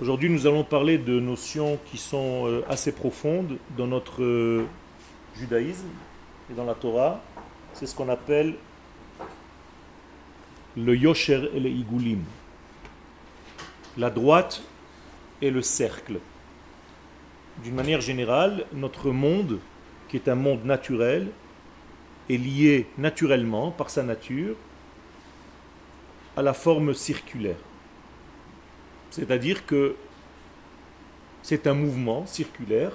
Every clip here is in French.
Aujourd'hui, nous allons parler de notions qui sont euh, assez profondes dans notre euh, judaïsme et dans la Torah. C'est ce qu'on appelle le yosher et le igulim. La droite et le cercle. D'une manière générale, notre monde, qui est un monde naturel, est lié naturellement, par sa nature, à la forme circulaire. C'est-à-dire que c'est un mouvement circulaire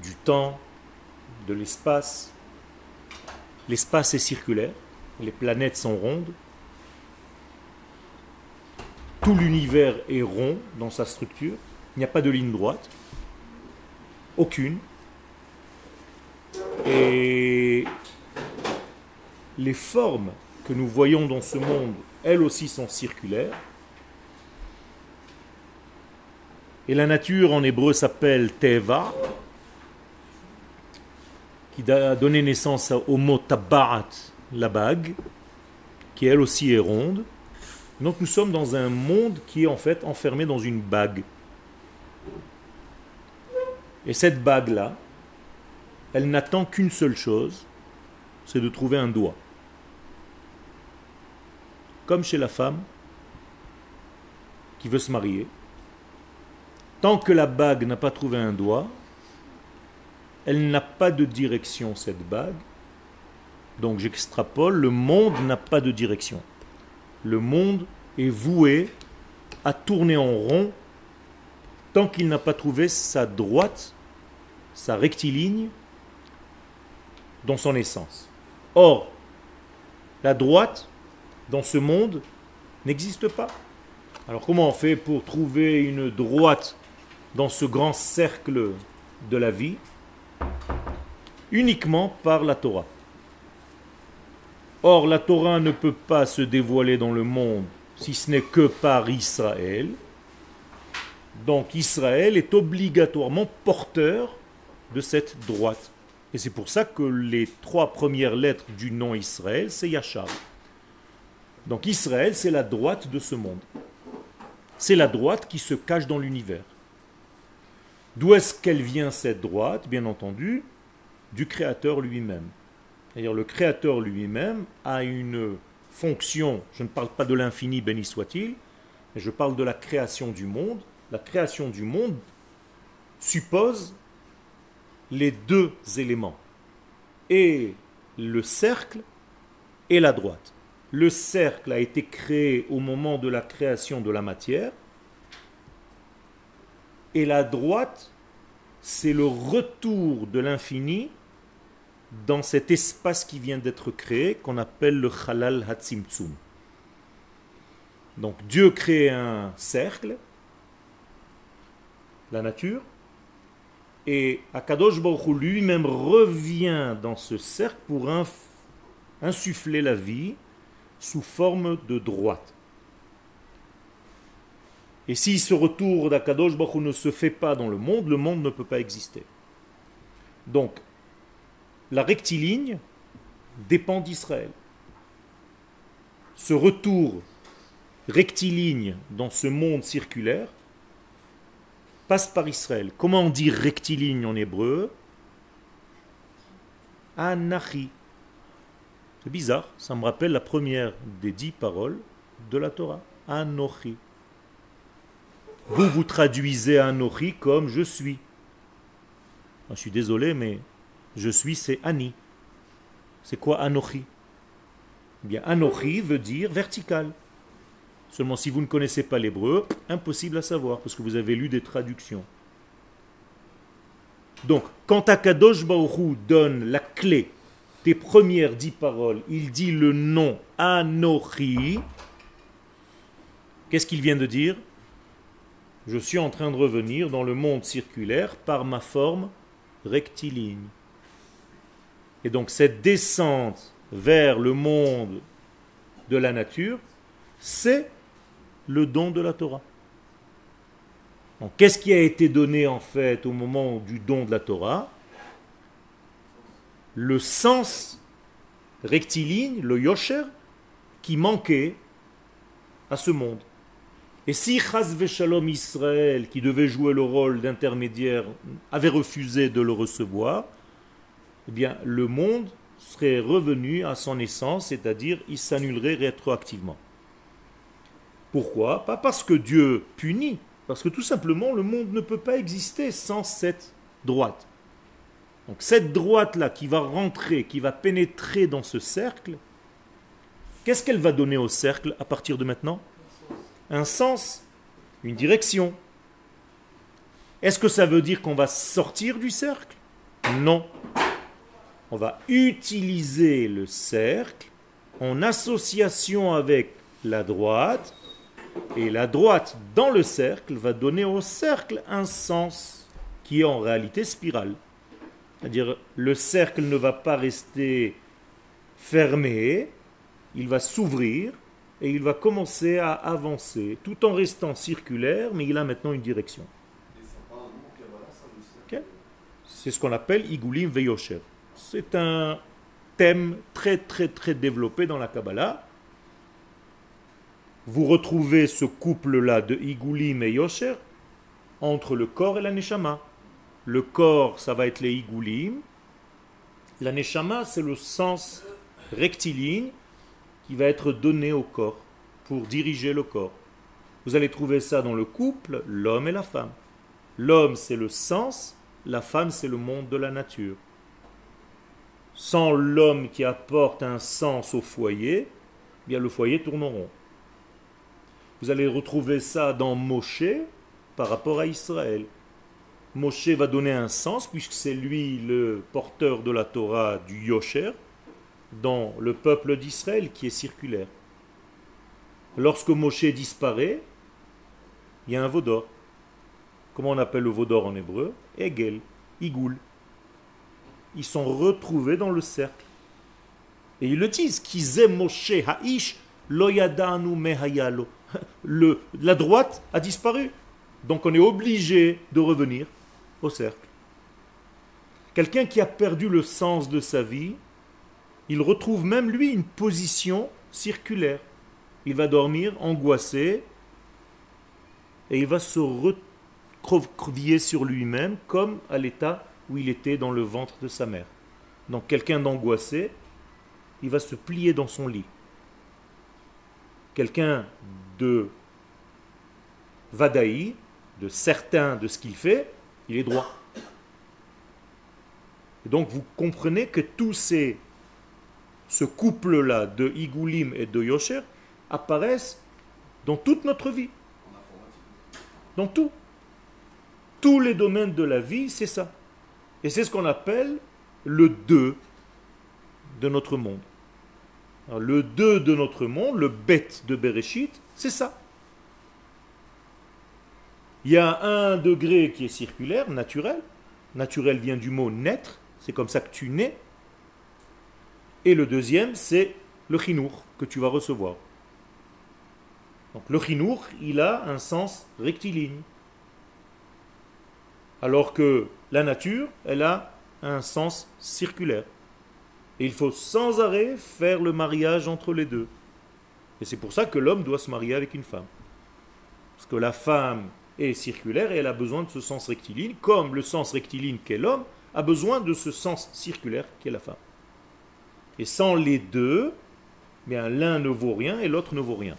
du temps, de l'espace. L'espace est circulaire, les planètes sont rondes, tout l'univers est rond dans sa structure, il n'y a pas de ligne droite, aucune. Et les formes que nous voyons dans ce monde, elles aussi sont circulaires. Et la nature en hébreu s'appelle Teva, qui a donné naissance au mot Tabarat, la bague, qui elle aussi est ronde. Donc nous sommes dans un monde qui est en fait enfermé dans une bague. Et cette bague-là, elle n'attend qu'une seule chose, c'est de trouver un doigt. Comme chez la femme qui veut se marier, Tant que la bague n'a pas trouvé un doigt, elle n'a pas de direction, cette bague. Donc j'extrapole, le monde n'a pas de direction. Le monde est voué à tourner en rond tant qu'il n'a pas trouvé sa droite, sa rectiligne dans son essence. Or, la droite dans ce monde n'existe pas. Alors comment on fait pour trouver une droite dans ce grand cercle de la vie uniquement par la Torah. Or, la Torah ne peut pas se dévoiler dans le monde si ce n'est que par Israël. Donc Israël est obligatoirement porteur de cette droite. Et c'est pour ça que les trois premières lettres du nom Israël, c'est Yachar. Donc Israël, c'est la droite de ce monde. C'est la droite qui se cache dans l'univers. D'où est-ce qu'elle vient cette droite Bien entendu, du Créateur lui-même. C'est-à-dire le Créateur lui-même a une fonction, je ne parle pas de l'infini, béni soit-il, mais je parle de la création du monde. La création du monde suppose les deux éléments, et le cercle et la droite. Le cercle a été créé au moment de la création de la matière, et la droite, c'est le retour de l'infini dans cet espace qui vient d'être créé, qu'on appelle le Halal Hatzimtzum. Donc Dieu crée un cercle, la nature, et Akadosh Baruch lui-même revient dans ce cercle pour insuffler la vie sous forme de droite. Et si ce retour d'Akadosh Baruch ne se fait pas dans le monde, le monde ne peut pas exister. Donc, la rectiligne dépend d'Israël. Ce retour rectiligne dans ce monde circulaire passe par Israël. Comment on dit rectiligne en hébreu? Anachi. C'est bizarre, ça me rappelle la première des dix paroles de la Torah. Anochi. Vous vous traduisez Anochi comme je suis. je suis désolé, mais je suis, c'est Ani. C'est quoi Anochi eh Bien, Anochi veut dire vertical. Seulement, si vous ne connaissez pas l'hébreu, impossible à savoir, parce que vous avez lu des traductions. Donc, quand Akadosh Baruch donne la clé des premières dix paroles, il dit le nom Anochi. Qu'est-ce qu'il vient de dire? Je suis en train de revenir dans le monde circulaire par ma forme rectiligne. Et donc cette descente vers le monde de la nature, c'est le don de la Torah. Donc qu'est-ce qui a été donné en fait au moment du don de la Torah? Le sens rectiligne, le yosher, qui manquait à ce monde. Et si Chaz Shalom Israël, qui devait jouer le rôle d'intermédiaire, avait refusé de le recevoir, eh bien le monde serait revenu à son essence, c'est-à-dire il s'annulerait rétroactivement. Pourquoi? Pas parce que Dieu punit, parce que tout simplement le monde ne peut pas exister sans cette droite. Donc cette droite-là qui va rentrer, qui va pénétrer dans ce cercle, qu'est-ce qu'elle va donner au cercle à partir de maintenant? Un sens, une direction. Est-ce que ça veut dire qu'on va sortir du cercle? Non. On va utiliser le cercle en association avec la droite, et la droite dans le cercle va donner au cercle un sens qui est en réalité spirale. C'est-à-dire le cercle ne va pas rester fermé, il va s'ouvrir et il va commencer à avancer tout en restant circulaire, mais il a maintenant une direction. C'est ce qu'on appelle Igulim Veyosher. C'est un thème très très très développé dans la Kabbalah. Vous retrouvez ce couple-là de Igulim et entre le corps et la Neshama. Le corps, ça va être les igoulim. La neshama, c'est le sens rectiligne qui va être donné au corps pour diriger le corps. Vous allez trouver ça dans le couple, l'homme et la femme. L'homme, c'est le sens, la femme, c'est le monde de la nature. Sans l'homme qui apporte un sens au foyer, eh bien le foyer tourne rond. Vous allez retrouver ça dans Moshe par rapport à Israël. Moshe va donner un sens, puisque c'est lui le porteur de la Torah du Yosher, dans le peuple d'Israël qui est circulaire. Lorsque Moshe disparaît, il y a un vaudor. Comment on appelle le vaudor en hébreu? Egel, Igoul. Ils sont retrouvés dans le cercle. Et ils le disent, qu'ils Moshe Ha'ish loyadanu mehayalo. La droite a disparu. Donc on est obligé de revenir au cercle. Quelqu'un qui a perdu le sens de sa vie, il retrouve même lui une position circulaire. Il va dormir angoissé et il va se recroqueviller sur lui-même comme à l'état où il était dans le ventre de sa mère. Donc quelqu'un d'angoissé, il va se plier dans son lit. Quelqu'un de vadaï, de certain de ce qu'il fait, il est droit. Et donc vous comprenez que tous ces, ce couple-là de Igoulim et de Yosher apparaissent dans toute notre vie. Dans tout. Tous les domaines de la vie, c'est ça. Et c'est ce qu'on appelle le deux de notre monde. le deux de notre monde, le bête de Bereshit, c'est ça. Il y a un degré qui est circulaire, naturel. Naturel vient du mot naître, c'est comme ça que tu nais. Et le deuxième, c'est le chinour que tu vas recevoir. Donc le chinour, il a un sens rectiligne. Alors que la nature, elle a un sens circulaire. Et il faut sans arrêt faire le mariage entre les deux. Et c'est pour ça que l'homme doit se marier avec une femme. Parce que la femme est circulaire et elle a besoin de ce sens rectiligne, comme le sens rectiligne qu'est l'homme a besoin de ce sens circulaire qu'est la femme. Et sans les deux, bien l'un ne vaut rien et l'autre ne vaut rien.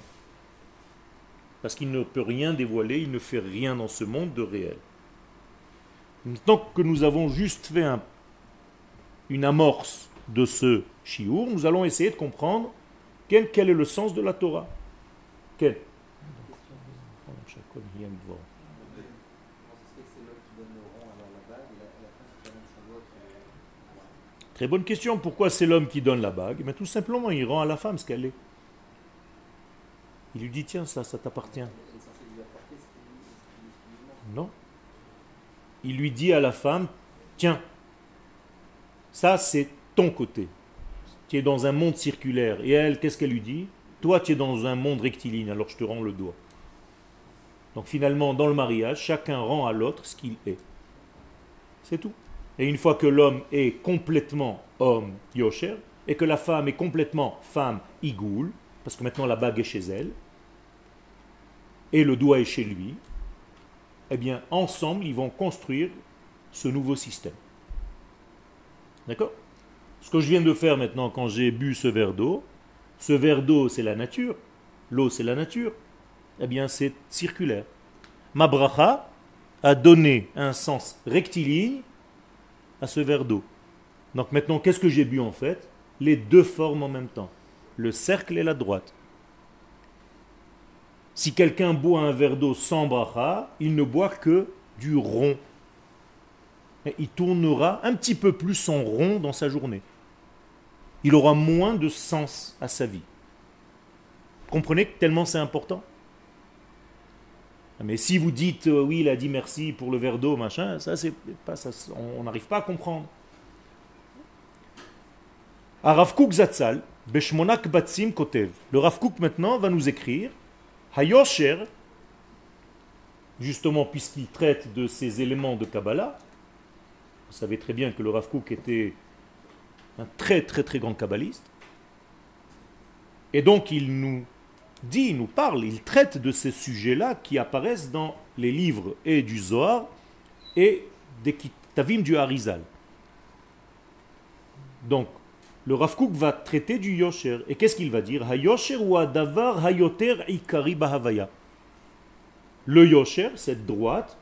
Parce qu'il ne peut rien dévoiler, il ne fait rien dans ce monde de réel. Tant que nous avons juste fait une amorce de ce chiour, nous allons essayer de comprendre quel, quel est le sens de la Torah. Quel? Très bonne question. Pourquoi c'est l'homme qui donne la bague? Mais tout simplement, il rend à la femme ce qu'elle est. Il lui dit tiens, ça, ça t'appartient. Non. Il lui dit à la femme tiens, ça c'est ton côté. Tu es dans un monde circulaire. Et elle, qu'est-ce qu'elle lui dit? Toi, tu es dans un monde rectiligne, alors je te rends le doigt. Donc finalement, dans le mariage, chacun rend à l'autre ce qu'il est. C'est tout. Et une fois que l'homme est complètement homme, Yosher, et que la femme est complètement femme, Igoul, parce que maintenant la bague est chez elle, et le doigt est chez lui, eh bien, ensemble, ils vont construire ce nouveau système. D'accord? Ce que je viens de faire maintenant quand j'ai bu ce verre d'eau, ce verre d'eau, c'est la nature, l'eau, c'est la nature, eh bien, c'est circulaire. Ma bracha a donné un sens rectiligne à ce verre d'eau. Donc maintenant, qu'est-ce que j'ai bu en fait? Les deux formes en même temps, le cercle et la droite. Si quelqu'un boit un verre d'eau sans bracha, il ne boit que du rond. Il tournera un petit peu plus son rond dans sa journée. Il aura moins de sens à sa vie. Comprenez tellement c'est important? Mais si vous dites euh, oui, il a dit merci pour le verre d'eau, machin, ça c'est pas ça, on n'arrive pas à comprendre. Zatzal, Beshmonak Batsim Kotev. Le Rav maintenant va nous écrire Hayosher, justement puisqu'il traite de ces éléments de Kabbalah, vous savez très bien que le Rav était un très très très grand kabbaliste, et donc il nous dit, il nous parle, il traite de ces sujets-là qui apparaissent dans les livres et du Zohar et des Kitavim du Harizal. Donc, le Rav va traiter du Yosher. Et qu'est-ce qu'il va dire? Hayosher ou Adavar Hayoter Ikari Bahavaya. Le Yosher, cette droite,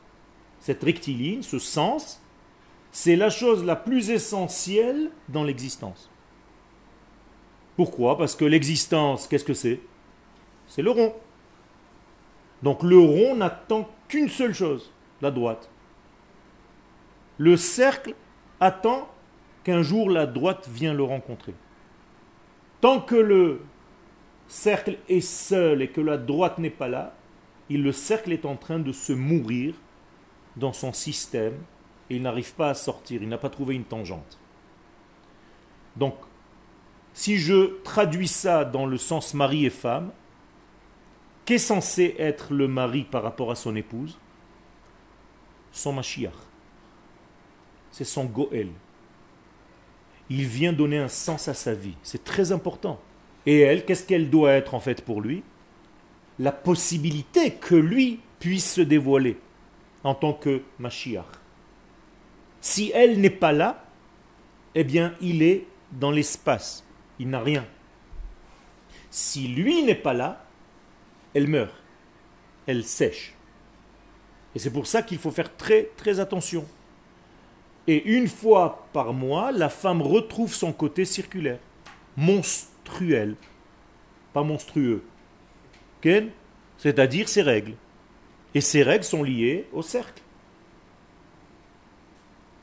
cette rectiligne, ce sens, c'est la chose la plus essentielle dans l'existence. Pourquoi? Parce que l'existence, qu'est-ce que c'est? C'est le rond. Donc le rond n'attend qu'une seule chose, la droite. Le cercle attend qu'un jour la droite vient le rencontrer. Tant que le cercle est seul et que la droite n'est pas là, il, le cercle est en train de se mourir dans son système et il n'arrive pas à sortir, il n'a pas trouvé une tangente. Donc, si je traduis ça dans le sens mari et femme, qu'est censé être le mari par rapport à son épouse? Son Mashiach. C'est son Goël il vient donner un sens à sa vie. C'est très important. Et elle, qu'est-ce qu'elle doit être en fait pour lui? La possibilité que lui puisse se dévoiler en tant que Mashiach. Si elle n'est pas là, eh bien, il est dans l'espace. Il n'a rien. Si lui n'est pas là, elle meurt. Elle sèche. Et c'est pour ça qu'il faut faire très très attention. Et une fois par mois, la femme retrouve son côté circulaire, monstruel, pas monstrueux. C'est-à-dire ses règles. Et ces règles sont liées au cercle.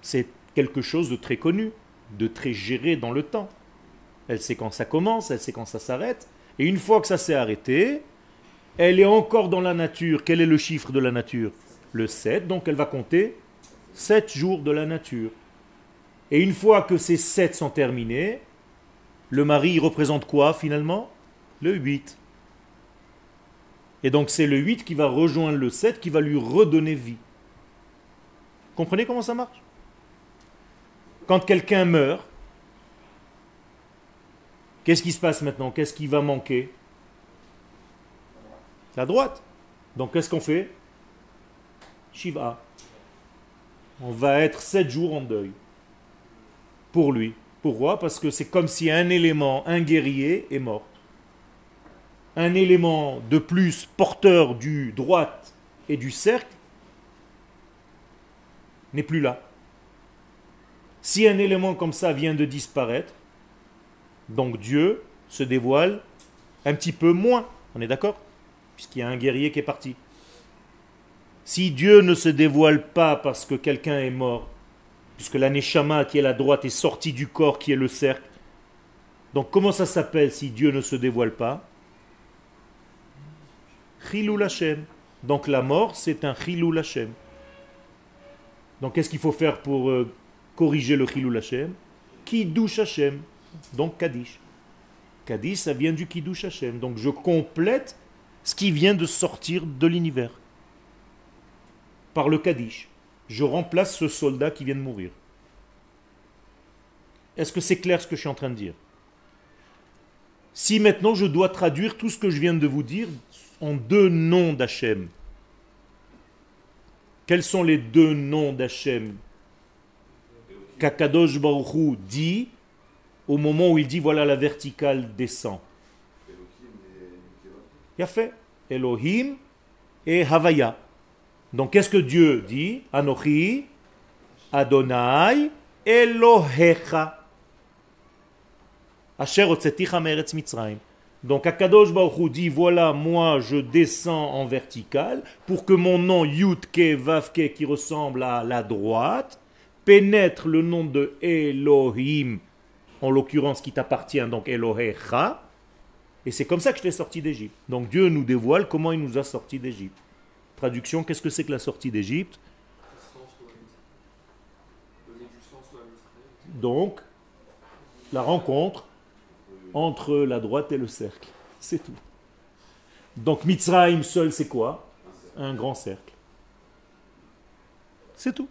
C'est quelque chose de très connu, de très géré dans le temps. Elle sait quand ça commence, elle sait quand ça s'arrête. Et une fois que ça s'est arrêté, elle est encore dans la nature. Quel est le chiffre de la nature? Le 7, donc elle va compter sept jours de la nature. Et une fois que ces sept sont terminés, le mari représente quoi finalement? Le 8. Et donc c'est le 8 qui va rejoindre le 7 qui va lui redonner vie. Comprenez comment ça marche? Quand quelqu'un meurt, qu'est-ce qui se passe maintenant? Qu'est-ce qui va manquer? La droite. Donc qu'est-ce qu'on fait? Shiva on va être sept jours en deuil. Pour lui. Pourquoi? Parce que c'est comme si un élément, un guerrier, est mort. Un élément de plus porteur du droite et du cercle n'est plus là. Si un élément comme ça vient de disparaître, donc Dieu se dévoile un petit peu moins. On est d'accord? Puisqu'il y a un guerrier qui est parti. Si Dieu ne se dévoile pas parce que quelqu'un est mort, puisque la Neshama qui est la droite est sortie du corps qui est le cercle, donc comment ça s'appelle si Dieu ne se dévoile pas? Chilou Hashem. Donc la mort, c'est un Chilou Hashem. Donc qu'est-ce qu'il faut faire pour euh, corriger le Chilou Hashem Kiddush Hashem. Donc Kaddish. Kaddish, ça vient du Kiddush Hashem. Donc je complète ce qui vient de sortir de l'univers par le Kaddish. Je remplace ce soldat qui vient de mourir. Est-ce que c'est clair ce que je suis en train de dire? Si maintenant je dois traduire tout ce que je viens de vous dire en deux noms d'Hachem. Quels sont les deux noms d'Hachem? Kakadosh Baruch dit au moment où il dit voilà la verticale descend. Il a fait Elohim et Havaya. Donc qu'est-ce que Dieu dit? Anochi, Adonai, Elohecha. Asher meretz Mitzrayim. Donc Akadosh Baruch dit voilà moi je descends en vertical pour que mon nom Yudke Vavke qui ressemble à la droite pénètre le nom de Elohim en l'occurrence qui t'appartient donc Elohecha et c'est comme ça que je t'ai sorti d'Égypte. Donc Dieu nous dévoile comment il nous a sorti d'Égypte. Traduction, qu'est-ce que c'est que la sortie d'Égypte? Donc, la rencontre entre la droite et le cercle. C'est tout. Donc Mitzrayim seul, c'est quoi? Un grand cercle. C'est tout.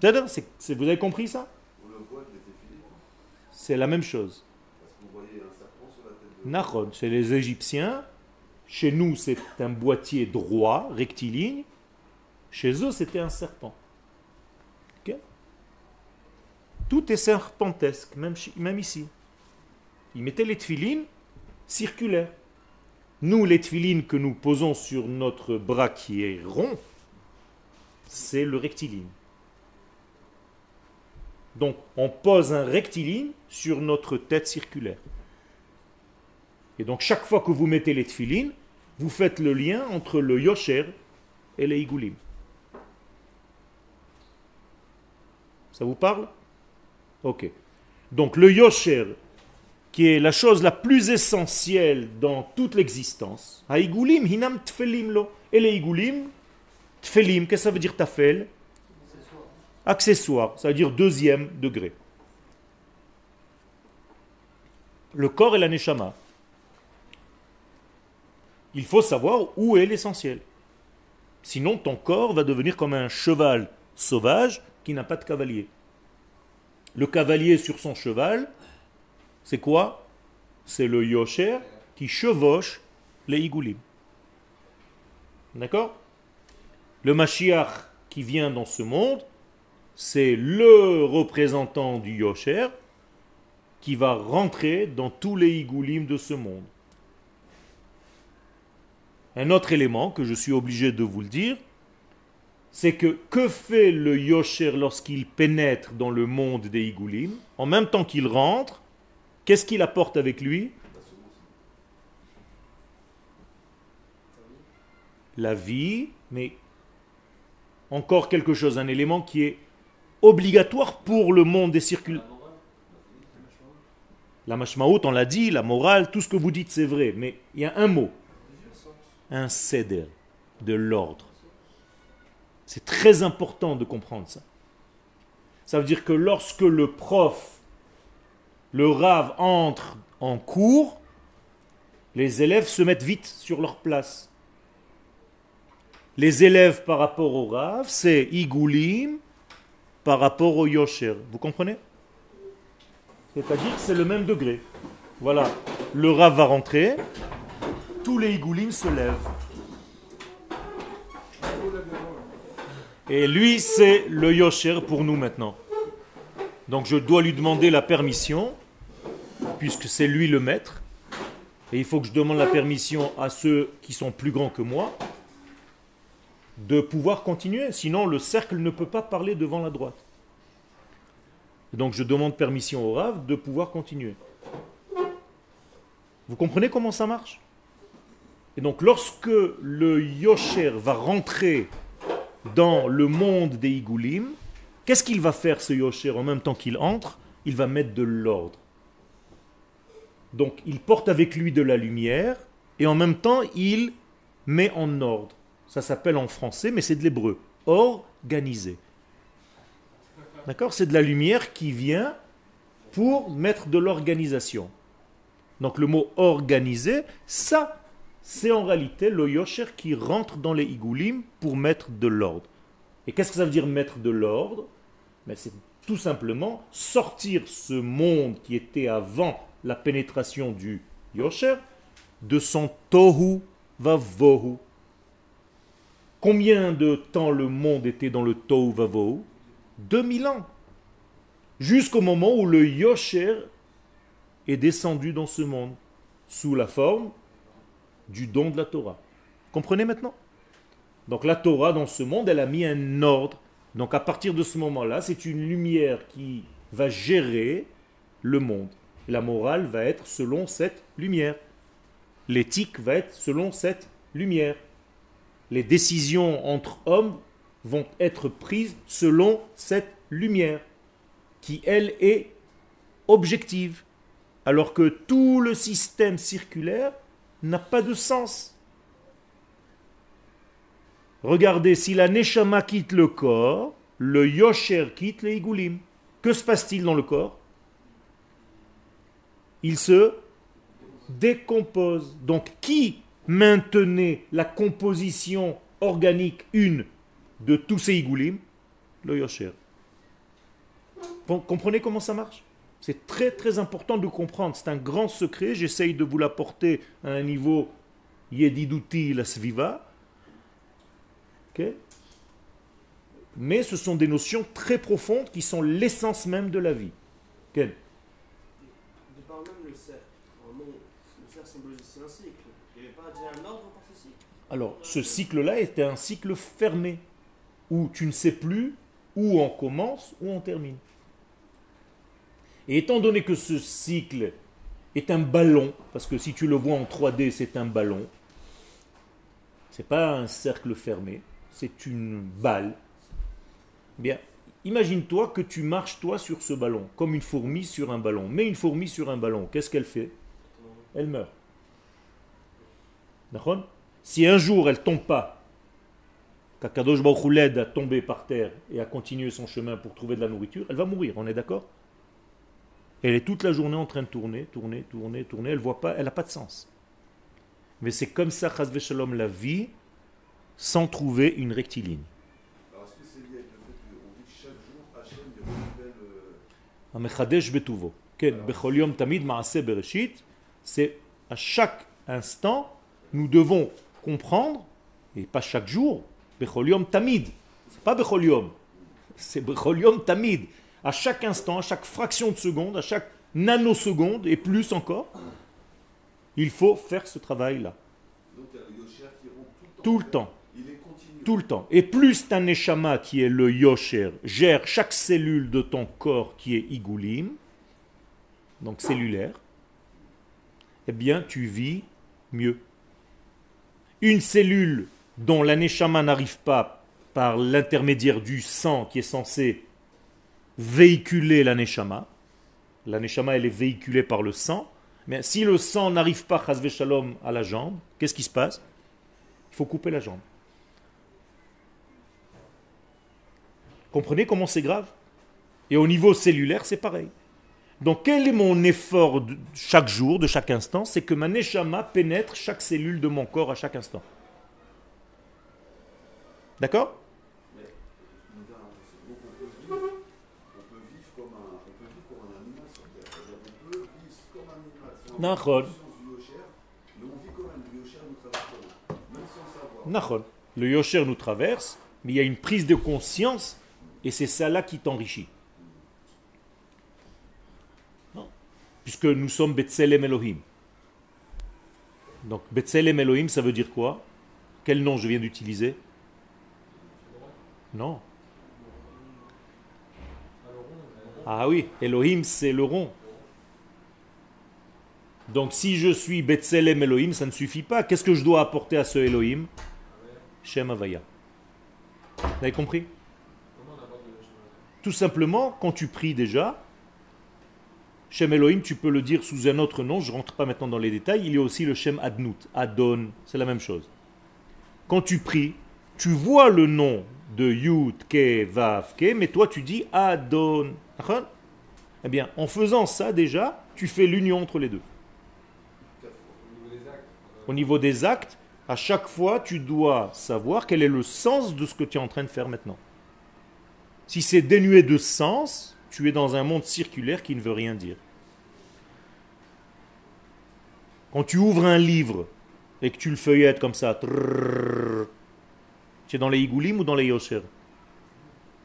Vous avez compris ça? C'est la même chose. Chez les Égyptiens, chez nous c'est un boîtier droit, rectiligne. Chez eux c'était un serpent. Tout est serpentesque, même, même ici. Ils mettaient les tefilines circulaires. Nous, les tefilines que nous posons sur notre bras qui est rond, c'est le rectiligne. Donc, on pose un rectiligne sur notre tête circulaire. Et donc, chaque fois que vous mettez les tefilines, vous faites le lien entre le yosher et les igoulim. Ça vous parle? Ok. Donc le yosher, qui est la chose la plus essentielle dans toute l'existence, haïgoulim hinam tfelim lo. Et les igoulim, tfelim, qu'est-ce que ça veut dire tafel? Accessoire, ça veut dire deuxième degré. Le corps et la neshama. Il faut savoir où est l'essentiel. Sinon, ton corps va devenir comme un cheval sauvage qui n'a pas de cavalier le cavalier sur son cheval, c'est quoi? C'est le yosher qui chevauche les igoulim. D'accord? Le Mashiach qui vient dans ce monde, c'est le représentant du yosher qui va rentrer dans tous les igoulim de ce monde. Un autre élément que je suis obligé de vous le dire, c'est que que fait le Yosher lorsqu'il pénètre dans le monde des Igoulim En même temps qu'il rentre, qu'est-ce qu'il apporte avec lui? La vie, mais encore quelque chose, un élément qui est obligatoire pour le monde des circules. La mashmaout, on l'a dit, la morale, tout ce que vous dites c'est vrai, mais il y a un mot, un céder, de l'ordre. C'est très important de comprendre ça. Ça veut dire que lorsque le prof, le rave entre en cours, les élèves se mettent vite sur leur place. Les élèves par rapport au rave, c'est igoulim par rapport au yosher. Vous comprenez? C'est-à-dire que c'est le même degré. Voilà, le rave va rentrer, tous les igoulim se lèvent. Et lui, c'est le Yosher pour nous maintenant. Donc je dois lui demander la permission, puisque c'est lui le maître. Et il faut que je demande la permission à ceux qui sont plus grands que moi de pouvoir continuer. Sinon, le cercle ne peut pas parler devant la droite. Donc je demande permission au Rav de pouvoir continuer. Vous comprenez comment ça marche? Et donc lorsque le Yosher va rentrer dans le monde des Igoulim, qu'est-ce qu'il va faire ce Yosher en même temps qu'il entre? Il va mettre de l'ordre. Donc il porte avec lui de la lumière et en même temps il met en ordre. Ça s'appelle en français, mais c'est de l'hébreu. Organisé. D'accord C'est de la lumière qui vient pour mettre de l'organisation. Donc le mot organisé, ça, c'est en réalité le yosher qui rentre dans les igoulim pour mettre de l'ordre. Et qu'est-ce que ça veut dire mettre de l'ordre? Ben, C'est tout simplement sortir ce monde qui était avant la pénétration du yosher de son tohu vavohu. Combien de temps le monde était dans le tohu vavohu 2000 ans. Jusqu'au moment où le Yosher est descendu dans ce monde sous la forme du don de la Torah. Comprenez maintenant? Donc la Torah dans ce monde, elle a mis un ordre. Donc à partir de ce moment-là, c'est une lumière qui va gérer le monde. La morale va être selon cette lumière. L'éthique va être selon cette lumière. Les décisions entre hommes vont être prises selon cette lumière, qui elle est objective, alors que tout le système circulaire n'a pas de sens. Regardez, si la Neshama quitte le corps, le Yosher quitte les Igulim. Que se passe-t-il dans le corps? Il se décompose. Donc qui maintenait la composition organique une de tous ces Igulim Le Yosher. Comprenez comment ça marche? C'est très très important de comprendre. C'est un grand secret. J'essaye de vous l'apporter à un niveau Yedidouti la Sviva. Mais ce sont des notions très profondes qui sont l'essence même de la vie. Alors, ce cycle-là était un cycle fermé, où tu ne sais plus où on commence, où on termine. Et étant donné que ce cycle est un ballon, parce que si tu le vois en 3D, c'est un ballon, c'est pas un cercle fermé, c'est une balle. Bien, imagine-toi que tu marches toi sur ce ballon, comme une fourmi sur un ballon. Mais une fourmi sur un ballon, qu'est-ce qu'elle fait? Elle meurt. D'accord? Si un jour elle tombe pas, qu'Akadosh Baruch l'aide à tomber par terre et à continuer son chemin pour trouver de la nourriture, elle va mourir, on est d'accord? Elle est toute la journée en train de tourner, tourner, tourner, tourner, elle voit pas, elle n'a pas de sens. Mais c'est comme ça, Shalom, la vie, sans trouver une rectiligne. C'est à chaque instant, nous devons comprendre, et pas chaque jour, Becholium Tamid. C'est pas Becholium, c'est Becholium Tamid. À chaque instant, à chaque fraction de seconde, à chaque nanoseconde, et plus encore, il faut faire ce travail-là. Tout le temps tout le temps. Et plus ta neshama, qui est le yosher, gère chaque cellule de ton corps qui est igulim, donc cellulaire, eh bien tu vis mieux. Une cellule dont la neshama n'arrive pas par l'intermédiaire du sang qui est censé véhiculer la neshama, la neshama elle est véhiculée par le sang, mais si le sang n'arrive pas shalom à la jambe, qu'est-ce qui se passe? Il faut couper la jambe. Comprenez comment c'est grave? Et au niveau cellulaire, c'est pareil. Donc quel est mon effort de chaque jour, de chaque instant? C'est que ma neshama pénètre chaque cellule de mon corps à chaque instant. D'accord? Le yosher nous traverse, mais il y a une prise de conscience et c'est ça là qui t'enrichit. Puisque nous sommes Betselem Elohim. Donc Betselem Elohim, ça veut dire quoi? Quel nom je viens d'utiliser? Non. Ah oui, Elohim, c'est le rond. Donc si je suis Betselem Elohim, ça ne suffit pas. Qu'est-ce que je dois apporter à ce Elohim? Shem Avaya. Vous avez compris? Tout simplement, quand tu pries déjà, Shem Elohim, tu peux le dire sous un autre nom, je ne rentre pas maintenant dans les détails, il y a aussi le Shem Adnout, Adon, c'est la même chose. Quand tu pries, tu vois le nom de Yud, Ke, Vav, Ke, mais toi tu dis Adon. Eh bien, en faisant ça déjà, tu fais l'union entre les deux. Au niveau des actes, à chaque fois, tu dois savoir quel est le sens de ce que tu es en train de faire maintenant. Si c'est dénué de sens, tu es dans un monde circulaire qui ne veut rien dire. Quand tu ouvres un livre et que tu le feuillettes comme ça, tu es dans les igoulim ou dans les yosher?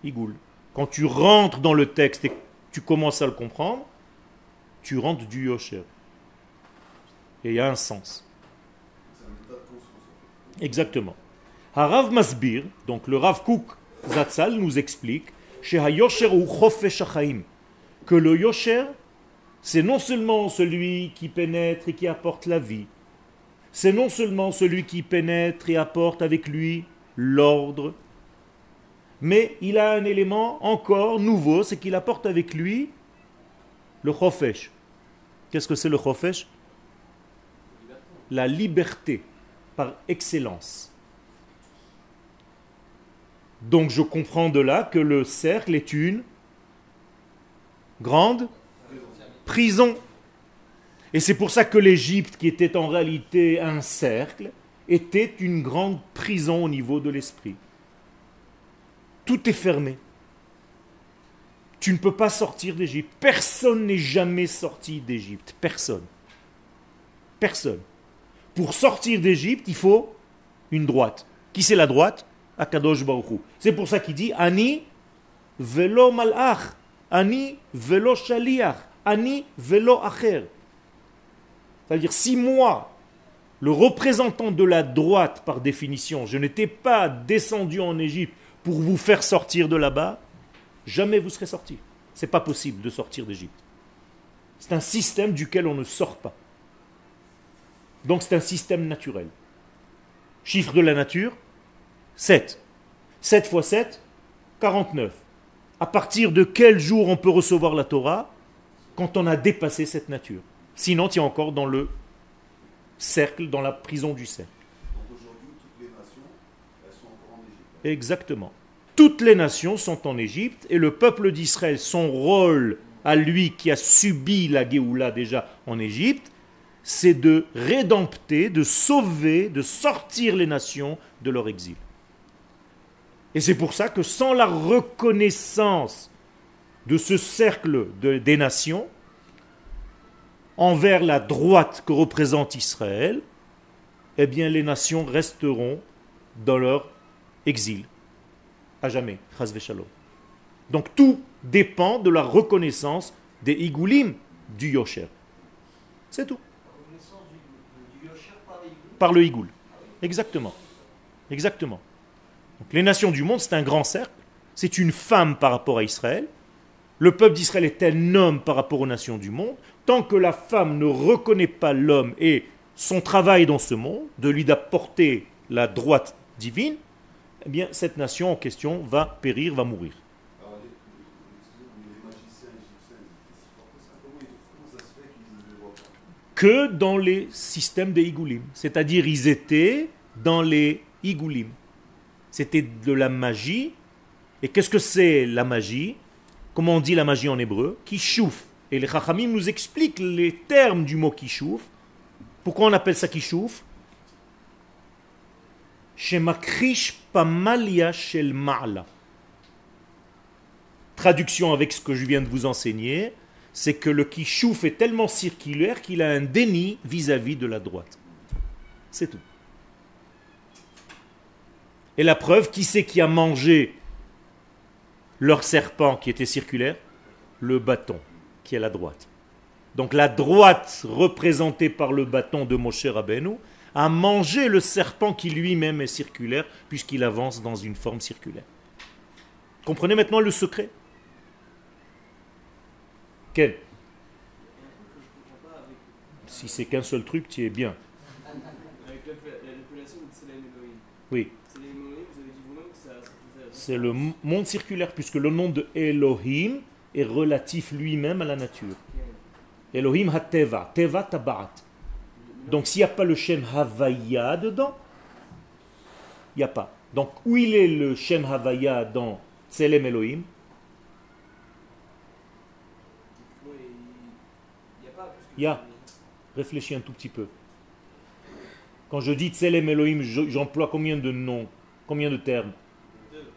Igoul. Quand tu rentres dans le texte et tu commences à le comprendre, tu rentres du yosher. Et il y a un sens. Exactement. Harav Masbir, donc le Rav Kouk Zatzal nous explique que le yosher, c'est non seulement celui qui pénètre et qui apporte la vie, c'est non seulement celui qui pénètre et apporte avec lui l'ordre, mais il a un élément encore nouveau, c'est qu'il apporte avec lui le chofesh. Qu'est-ce que c'est le chofesh? La liberté par excellence. Donc je comprends de là que le cercle est une grande prison. Et c'est pour ça que l'Égypte, qui était en réalité un cercle, était une grande prison au niveau de l'esprit. Tout est fermé. Tu ne peux pas sortir d'Égypte. Personne n'est jamais sorti d'Égypte. Personne. Personne. Pour sortir d'Égypte, il faut une droite. Qui c'est la droite? C'est pour ça qu'il dit Ani velo malach, Ani velo shaliach, Ani velo acher. C'est-à-dire, si moi, le représentant de la droite par définition, je n'étais pas descendu en Égypte pour vous faire sortir de là-bas, jamais vous serez sorti. C'est pas possible de sortir d'Égypte. C'est un système duquel on ne sort pas. Donc c'est un système naturel. Chiffre de la nature, 7. 7 fois 7, 49. À partir de quel jour on peut recevoir la Torah Quand on a dépassé cette nature? Sinon, tu es encore dans le cercle, dans la prison du cercle. Donc aujourd'hui, toutes les nations, elles sont encore en Égypte. Exactement. Toutes les nations sont en Égypte et le peuple d'Israël, son rôle à lui qui a subi la Géoula déjà en Égypte, c'est de rédempter, de sauver, de sortir les nations de leur exil. Et c'est pour ça que sans la reconnaissance de ce cercle des nations, envers la droite que représente Israël, eh bien les nations resteront dans leur exil. À jamais. Donc tout dépend de la reconnaissance des igoulim du Yosher. C'est tout. Par le igoul. Exactement. Exactement les nations du monde, c'est un grand cercle. C'est une femme par rapport à Israël. Le peuple d'Israël est un homme par rapport aux nations du monde. Tant que la femme ne reconnaît pas l'homme et son travail dans ce monde, de lui d'apporter la droite divine, eh bien cette nation en question va périr, va mourir. Que dans les systèmes des Igoulim. C'est-à-dire, ils étaient dans les Igoulim. C'était de la magie. Et qu'est-ce que c'est la magie? Comment on dit la magie en hébreu? Kishouf. Et les Chachamim nous expliquent les termes du mot kishouf. Pourquoi on appelle ça kishouf Shemakrish pamalia shel ma'ala. Traduction avec ce que je viens de vous enseigner, c'est que le kishouf est tellement circulaire qu'il a un déni vis à -vis de la droite. C'est tout. Et la preuve, qui c'est qui a mangé leur serpent qui était circulaire? Le bâton, qui est à la droite. Donc la droite, représentée par le bâton de Moshe Rabbeinu, a mangé le serpent qui lui-même est circulaire, puisqu'il avance dans une forme circulaire. Comprenez maintenant le secret? Quel? Si c'est qu'un seul truc, tu es bien. Oui c'est le monde circulaire, puisque le nom de Elohim est relatif lui-même à la nature. Elohim ha-teva, teva tabat. Donc s'il n'y a pas le Shem Havaya dedans, il n'y a pas. Donc où il est le Shem Havaya dans Tselem Elohim? Il y a. Réfléchis un tout petit peu. Quand je dis Tselem Elohim, j'emploie combien de noms, combien de termes?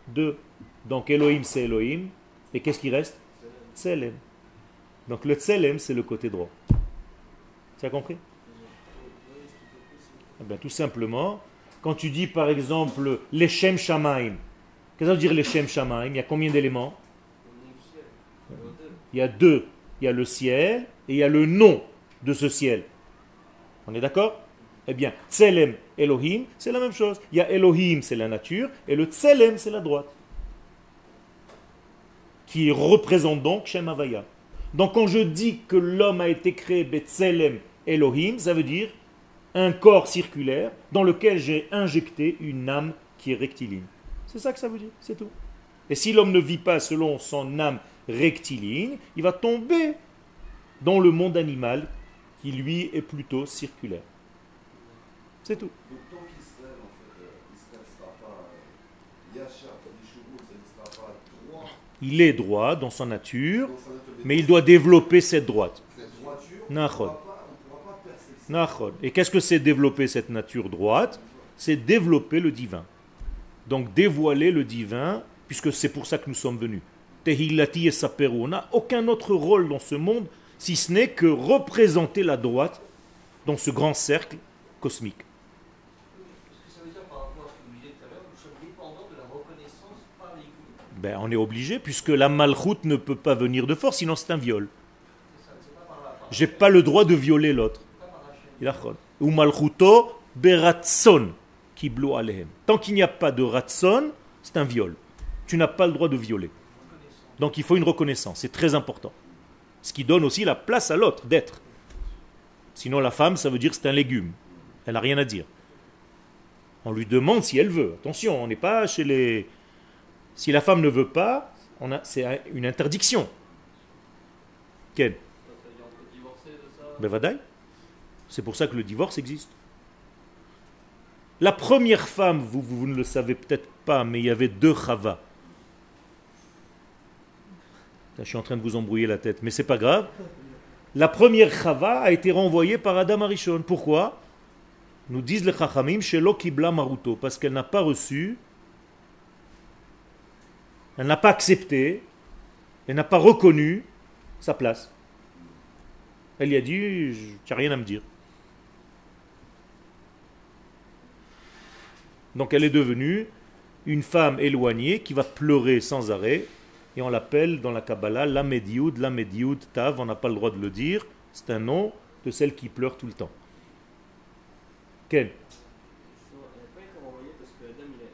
Deux. Donc Elohim, c'est Elohim. Et qu'est-ce qui reste? Tselem. Donc le Tselem, c'est le côté droit. Tu as compris? Eh bien, Tout simplement, quand tu dis par exemple les Shamaim, qu'est-ce que ça veut dire les Shamaim? Il y a combien d'éléments? Il y a deux. Il y a le ciel et il y a le nom de ce ciel. On est d'accord? Eh bien, Tselem, Elohim, c'est la même chose. Il y a Elohim, c'est la nature, et le Tselem, c'est la droite. Qui représente donc Shem Havaya. Donc quand je dis que l'homme a été créé Betselem Elohim, ça veut dire un corps circulaire dans lequel j'ai injecté une âme qui est rectiligne. C'est ça que ça veut dire, c'est tout. Et si l'homme ne vit pas selon son âme rectiligne, il va tomber dans le monde animal qui lui est plutôt circulaire. C'est tout. Donc tant qu'Israël, en fait, Israël ne sera pas Yachar, Yeshua, ça ne sera pas droit Il est droit dans sa nature, mais il doit développer cette droite. Et qu'est-ce que c'est développer cette nature droite? C'est développer le divin. Donc dévoiler le divin, puisque c'est pour ça que nous sommes venus. Tehillati et Saperu. On n'a aucun autre rôle dans ce monde, si ce n'est que représenter la droite dans ce grand cercle cosmique. Qu'est-ce que ça veut dire par rapport à ce que vous disiez tout à l'heure Nous sommes dépendants de la reconnaissance par les coups. Ben, on est obligé, puisque la malchoute ne peut pas venir de force, sinon c'est un viol. J'ai pas le droit de violer l'autre. Ou malchuto beratson kiblu alehem. Tant qu'il n'y a pas de ratson, c'est un viol. Tu n'as pas le droit de violer. Donc il faut une reconnaissance, c'est très important. Ce qui donne aussi la place à l'autre d'être. Sinon la femme, ça veut dire c'est un légume. Elle n'a rien à dire. On lui demande si elle veut. Attention, on n'est pas chez les... Si la femme ne veut pas, c'est un- une interdiction. Quelle Ben. C'est pour ça que le divorce existe. La première femme, vous, ne le savez peut-être pas, mais il y avait deux Chava. Je suis en train de vous embrouiller la tête, mais c'est pas grave. La première Chava a été renvoyée par Adam Arishon. Pourquoi? Nous disent les Chachamim, Shelo Kibla Maruto, parce qu'elle n'a pas reçu, elle n'a pas accepté, elle n'a pas reconnu sa place. Elle lui a dit, tu n'as rien à me dire. Donc elle est devenue une femme éloignée qui va pleurer sans arrêt. Et on l'appelle dans la Kabbalah la Medioud, la Medioud Tav, on n'a pas le droit de le dire. C'est un nom de celle qui pleure tout le temps. Quel Justement, elle n'a pas été renvoyée parce que Adam, il a,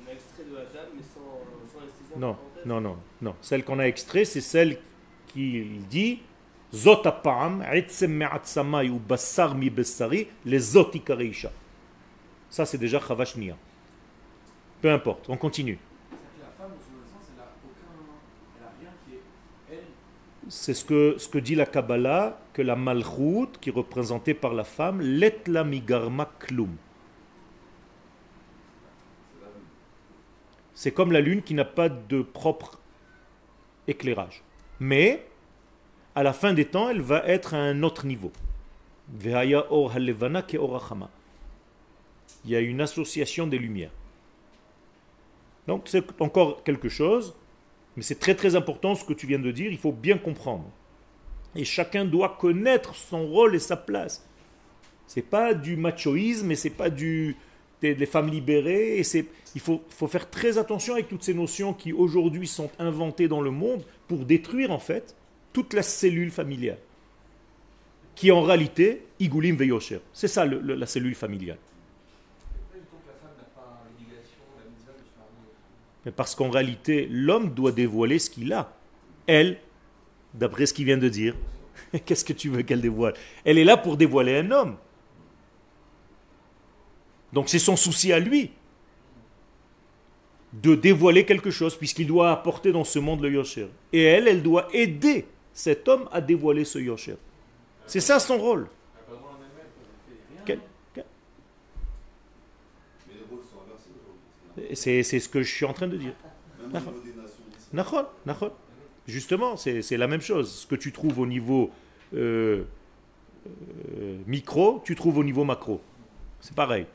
on a extrait de Adam, mais sans, sans anesthésie. Non, non, non, non. Celle qu'on a extrait, c'est celle qui dit Zot apam, me'atzamai ou mi bessari, les. Ça, c'est déjà chavashnia. Peu importe, on continue. C'est ce que, ce que dit la Kabbalah, que la malchout, qui est représentée par la femme, letla migarma klum. C'est comme la lune qui n'a pas de propre éclairage. Mais, à la fin des temps, elle va être à un autre niveau. Il y a une association des lumières. Donc c'est encore quelque chose, mais c'est très très important ce que tu viens de dire, il faut bien comprendre. Et chacun doit connaître son rôle et sa place. C'est pas du machoïsme et c'est pas du des, femmes libérées. Et c'est, il faut, faut faire très attention avec toutes ces notions qui aujourd'hui sont inventées dans le monde pour détruire en fait toute la cellule familiale. Qui en réalité Igulim Veyosher. C'est ça la cellule familiale. Mais parce qu'en réalité, l'homme doit dévoiler ce qu'il a. Elle, d'après ce qu'il vient de dire, qu'est-ce que tu veux qu'elle dévoile? Elle est là pour dévoiler un homme. Donc c'est son souci à lui de dévoiler quelque chose, puisqu'il doit apporter dans ce monde le Yosher. Et elle, elle doit aider cet homme à dévoiler ce Yosher. C'est ça son rôle. Quel-. C'est ce que je suis en train de dire. Justement, c'est la même chose. Ce que tu trouves au niveau euh, euh, micro, tu trouves au niveau macro. C'est pareil.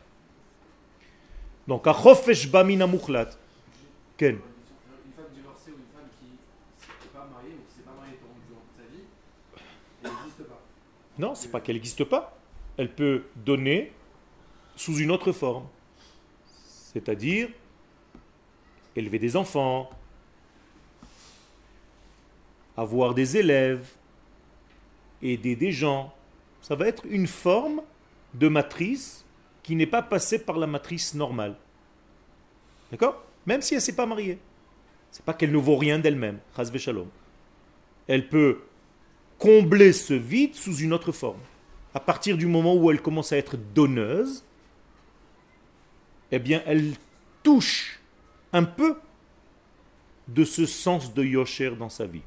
Donc, achofesh bamina mukhlat. Ken. Une femme divorcée ou une femme qui n'est pas mariée ou qui s'est pas mariée toute sa vie, elle n'existe pas. Non, c'est pas qu'elle n'existe pas. Elle peut donner sous une autre forme. C'est-à-dire élever des enfants, avoir des élèves, aider des gens. Ça va être une forme de matrice n'est pas passée par la matrice normale. D'accord? Même si elle ne s'est pas mariée. C'est pas qu'elle ne vaut rien d'elle-même. Shalom. Elle peut combler ce vide sous une autre forme. À partir du moment où elle commence à être donneuse, eh bien, elle touche un peu de ce sens de Yosher dans sa vie.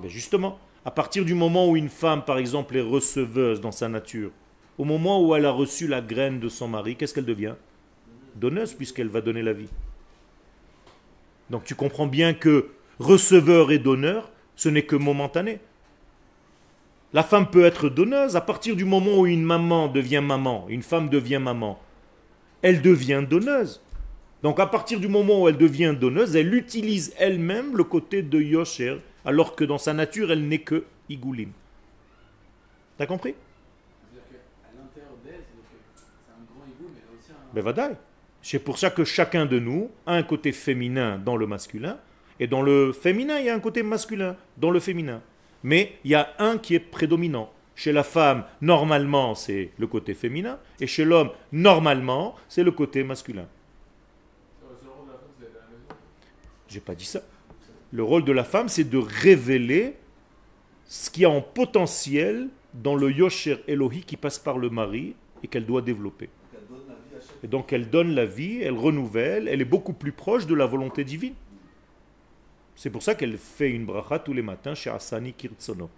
Mais justement, à partir du moment où une femme, par exemple, est receveuse dans sa nature, au moment où elle a reçu la graine de son mari, qu'est-ce qu'elle devient? Donneuse, puisqu'elle va donner la vie. Donc tu comprends bien que receveur et donneur, ce n'est que momentané. La femme peut être donneuse à partir du moment où une maman devient maman, une femme devient maman. Elle devient donneuse. Donc à partir du moment où elle devient donneuse, elle utilise elle-même le côté de Yosher, alors que dans sa nature, elle n'est que Igoulim. T'as compris C'est-à-dire qu'à l'intérieur d'elle, c'est c'est un grand égout, C'est pour ça que chacun de nous a un côté féminin dans le masculin, et dans le féminin, il y a un côté masculin dans le féminin. Mais il y a un qui est prédominant. Chez la femme, normalement, c'est le côté féminin, et chez l'homme, normalement, c'est le côté masculin. J'ai pas dit ça. Le rôle de la femme, c'est de révéler ce qu'il y a en potentiel dans le Yosher Elohi qui passe par le mari et qu'elle doit développer. Donc elle donne la vie à chaque Et donc elle donne la vie, elle renouvelle, elle est beaucoup plus proche de la volonté divine. C'est pour ça qu'elle fait une bracha tous les matins chez Asani Kirtsono,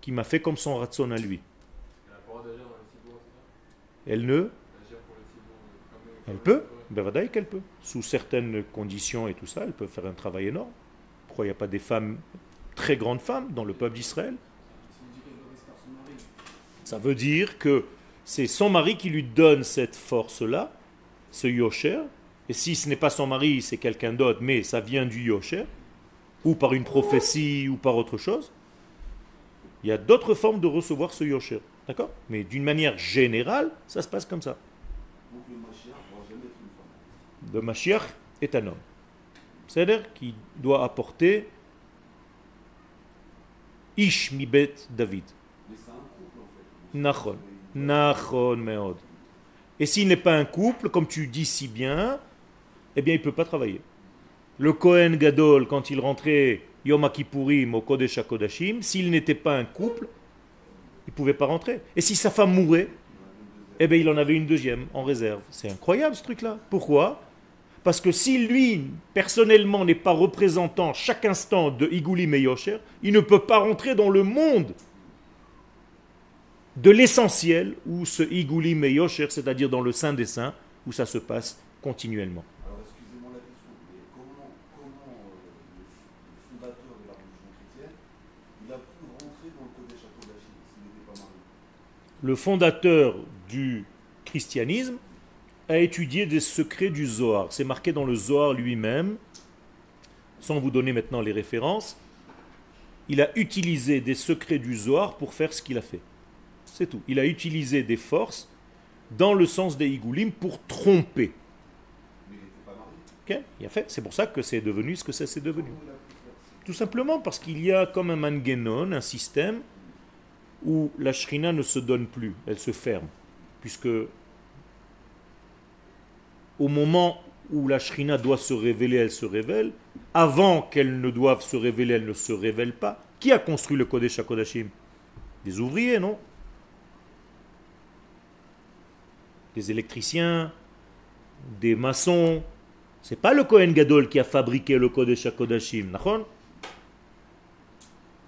qui m'a fait comme son ratson à lui. Elle ne, comme- elle peut, ben qu'elle peut. Sous certaines conditions et tout ça, elle peut faire un travail énorme. Pourquoi il n'y a pas des femmes, très grandes femmes, dans le peuple d'Israël? Ça veut dire que c'est son mari qui lui donne cette force-là, ce yosher. Et si ce n'est pas son mari, c'est quelqu'un d'autre, mais ça vient du yosher, ou par une prophétie, ou par autre chose. Il y a d'autres formes de recevoir ce yosher. D'accord? Mais d'une manière générale, ça se passe comme ça. Donc le Mashiach ne pourra jamais être une femme. Le Mashiach est un homme. C'est-à-dire qu'il doit apporter Ish mibet David. Mais c'est un couple en fait. Nachon. Nachon meod. Et s'il n'est pas un couple, comme tu dis si bien, eh bien il ne peut pas travailler. Le Kohen Gadol, quand il rentrait Yom Kippourim au s'il n'était pas un couple, il ne pouvait pas rentrer. Et si sa femme mourait, eh bien il en avait une deuxième en réserve. C'est incroyable ce truc-là. Pourquoi? Parce que si lui, personnellement, n'est pas représentant chaque instant de Igoulim et Yosher, il ne peut pas rentrer dans le monde de l'essentiel où ce Igoulim et Yosher, c'est-à-dire dans le Saint des Saints, où ça se passe continuellement. Alors excusez-moi la question, mais comment, comment euh, le, fondateur de la religion chrétienne, il a pu rentrer dans le Kodesh s'il n'était pas marié? Le fondateur du christianisme a étudié des secrets du Zohar. C'est marqué dans le Zohar lui-même, sans vous donner maintenant les références. Il a utilisé des secrets du Zohar pour faire ce qu'il a fait. C'est tout. Il a utilisé des forces dans le sens des Igoulim pour tromper. Mais il a fait. C'est pour ça que c'est devenu ce que ça s'est devenu. Tout simplement parce qu'il y a comme un mangenon, un système où la shrina ne se donne plus, elle se ferme. Puisque au moment où la shrina doit se révéler, elle se révèle. Avant qu'elle ne doive se révéler, elle ne se révèle pas. Qui a construit le Kodesh HaKodashim? Des ouvriers, non? Des électriciens, des maçons. C'est pas le Kohen Gadol qui a fabriqué le Kodesh HaKodashim, d'accord?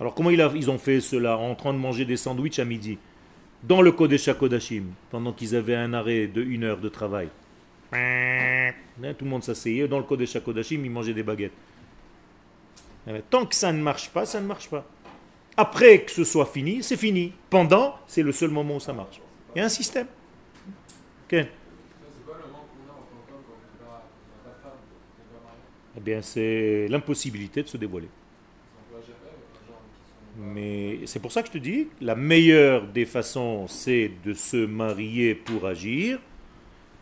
Alors comment ils ont fait cela en train de manger des sandwichs à midi Dans le Kodesh HaKodashim, pendant qu'ils avaient un arrêt de une heure de travail? Hein, Tout le monde s'asseyait dans le Kodesh HaKodashim, ils mangeaient des baguettes. Eh bien, Tant que ça ne marche pas, ça ne marche pas. Après que ce soit fini, c'est fini. Pendant, c'est le seul moment où ça marche. Il y a un système. Eh bien, c'est l'impossibilité de se dévoiler. Mais c'est pour ça que je te dis, la meilleure des façons, c'est de se marier pour agir.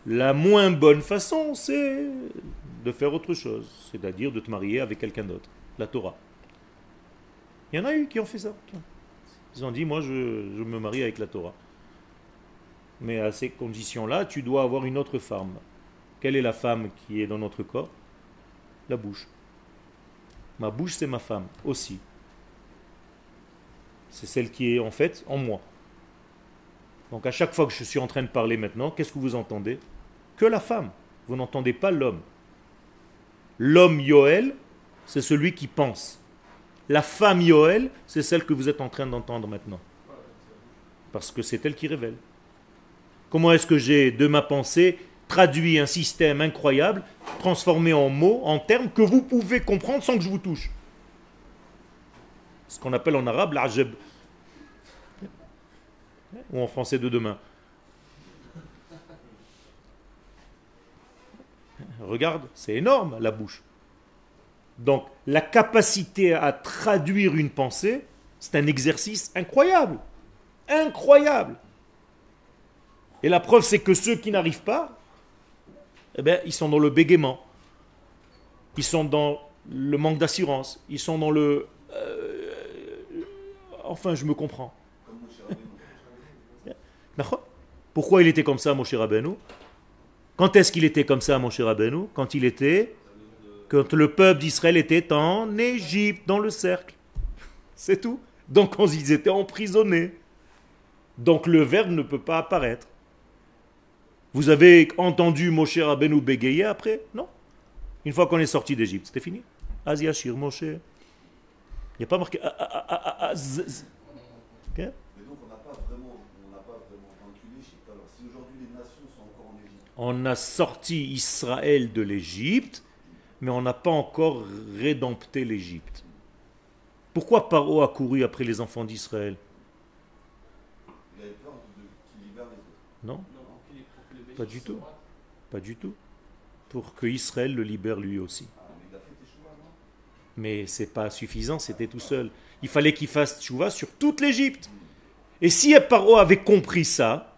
La moins bonne façon, c'est de faire autre chose, c'est-à-dire de te marier avec quelqu'un d'autre, la Torah. Il y en a eu qui ont fait ça. Ils ont dit, moi, je, je me marie avec la Torah. Mais à ces conditions-là, tu dois avoir une autre femme. Quelle est la femme qui est dans notre corps? La bouche. Ma bouche, c'est ma femme aussi. C'est celle qui est en fait en moi. Donc à chaque fois que je suis en train de parler maintenant, qu'est-ce que vous entendez? Que la femme. Vous n'entendez pas l'homme. L'homme Yoel, c'est celui qui pense. La femme Yoel, c'est celle que vous êtes en train d'entendre maintenant. Parce que c'est elle qui révèle. Comment est-ce que j'ai, de ma pensée, traduit un système incroyable, transformé en mots, en termes que vous pouvez comprendre sans que je vous touche? Ce qu'on appelle en arabe l'ajeb. Ou en français de demain. Regarde, c'est énorme la bouche. Donc la capacité à traduire une pensée, c'est un exercice incroyable. Incroyable. Et la preuve, c'est que ceux qui n'arrivent pas, eh bien, ils sont dans le bégaiement. Ils sont dans le manque d'assurance. Ils sont dans le... euh, enfin, je me comprends. Pourquoi il était comme ça, mon cher Rabbeinu Quand est-ce qu'il était comme ça, mon cher Rabbeinu Quand il était... Quand le peuple d'Israël était en Égypte, dans le cercle. C'est tout. Donc quand ils étaient emprisonnés. Donc le verbe ne peut pas apparaître. Vous avez entendu Moshe Rabbeinu bégayer après Non. Une fois qu'on est sorti d'Égypte, c'était fini. Aziashir Moshe. Il n'y a pas marqué... Mais donc on n'a pas vraiment, on n'a pas vraiment vaincu l'Égypte. Alors si aujourd'hui les nations sont encore en Égypte, On a sorti Israël de l'Égypte, mais on n'a pas encore rédempté l'Égypte. Pourquoi Paro a couru après les enfants d'Israël? Il avait peur de, qu'il libère les autres. Non, Pas du tout. pas du tout. Pour que Israël le libère lui aussi. Mais c'est pas suffisant, c'était tout seul. Il fallait qu'il fasse tchouva sur toute l'Égypte. Et si Paro avait compris ça,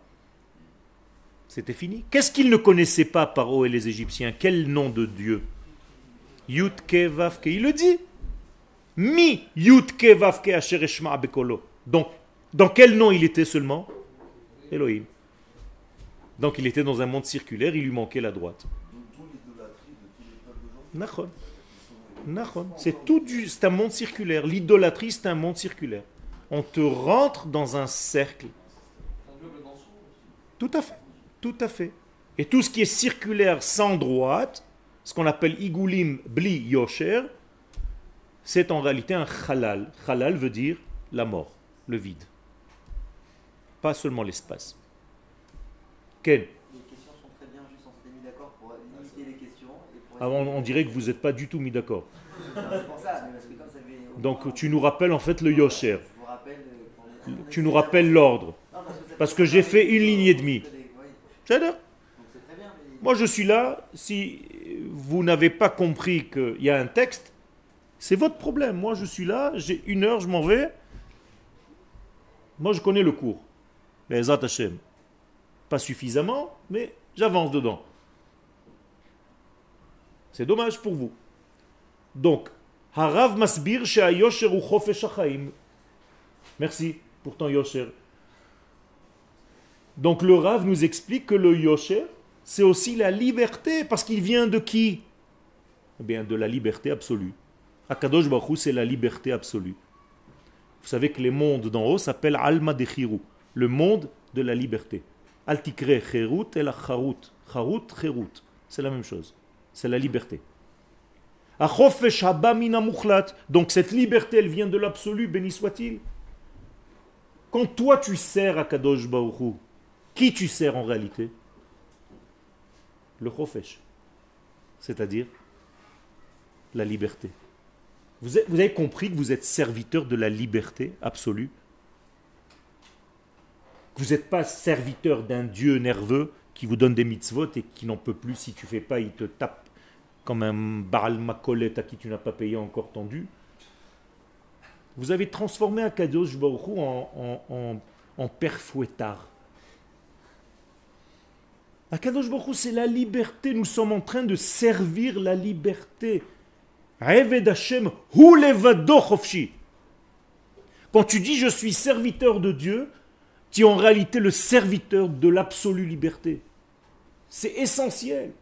c'était fini. Qu'est-ce qu'ils ne connaissaient pas, Paro et les Égyptiens? Quel nom de Dieu? Yutke Vavke, il le dit. Mi Yutke Vavke Asher Eshma Bekolo. Donc, dans quel nom il était seulement? Elohim. Donc il était dans un monde circulaire, il lui manquait la droite. C'est tout du, c'est un monde circulaire. L'idolâtrie, c'est un monde circulaire. On te rentre dans un cercle. Tout à fait. Tout à fait. Et tout ce qui est circulaire sans droite, ce qu'on appelle igulim bli yosher, c'est en réalité un halal. Halal veut dire la mort, le vide. Pas seulement l'espace. Ken Les questions sont très bien, juste on s'était mis d'accord pour limiter les questions. Et pour Ah, on, on dirait que vous n'êtes pas du tout mis d'accord. Non, C'est pour ça, mais parce que comme ça fait. au Donc tu nous rappelles en fait le yosher. Euh, Tu nous rappelles l'ordre. Parce que j'ai fait une ligne et demie. C'est Moi, je suis là. Si vous n'avez pas compris qu'il y a un texte, c'est votre problème. Moi, je suis là. J'ai une heure, je m'en vais. Moi, je connais le cours. Les Hashem. Pas suffisamment, mais j'avance dedans. C'est dommage pour vous. Donc, Harav Masbir She'ayosher u Chofesh HaChaim. Merci pour ton Yosher. Donc le Rav nous explique que le Yosher, c'est aussi la liberté, parce qu'il vient de qui? Eh bien, de la liberté absolue. Akadosh Baruch c'est la liberté absolue. Vous savez que les mondes d'en haut s'appellent Alma de Chirou, le monde de la liberté. Et la Charut. C'est la même chose. C'est la liberté. Donc cette liberté, elle vient de l'absolu, béni soit-il. Quand toi tu sers à Kadosh Hu, qui tu sers en réalité? Le Chofesh. C'est-à-dire la liberté. Vous avez, compris que vous êtes serviteur de la liberté absolue? Vous n'êtes pas serviteur d'un Dieu nerveux qui vous donne des mitzvot et qui n'en peut plus. Si tu fais pas, il te tape comme un Baal Makolet à qui tu n'as pas payé encore ton dû. Vous avez transformé Baruch Hu en, en, en, en père fouettard. Akadosh Baruch c'est la liberté. Nous sommes en train de servir la liberté. Quand tu dis je suis serviteur de Dieu, tu es en réalité le serviteur de l'absolue liberté. C'est essentiel.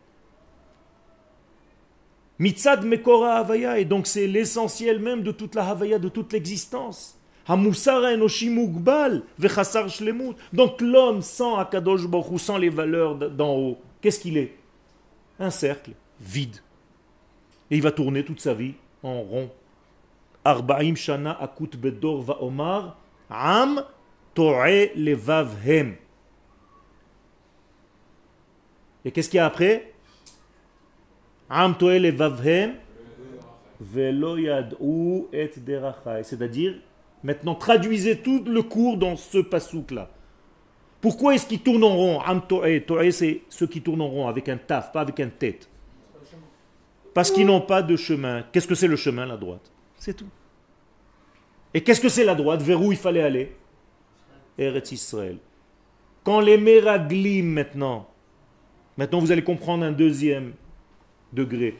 Mitzad Mekora Havaya, et donc c'est l'essentiel même de toute la Havaya, de toute l'existence. Donc l'homme sans Akadosh Baruch sans les valeurs d'en haut, qu'est-ce qu'il est? Un cercle vide. Et il va tourner toute sa vie en rond. Arba'im shana akut bedor va omar, am Et qu'est-ce qu'il y a après? Am to'e levavhem velo yad'u et derachai. C'est-à-dire, maintenant traduisez tout le cours dans ce pasouk là. Pourquoi est-ce qu'ils tournent en rond? Am c'est ceux qui tournent en rond avec un taf, pas avec un tête. Parce qu'ils n'ont pas de chemin. Qu'est-ce que c'est le chemin, la droite? C'est tout. Et qu'est-ce que c'est la droite? Vers où il fallait aller? Eretz Israël. Quand les Meraglim maintenant, maintenant vous allez comprendre un deuxième degré,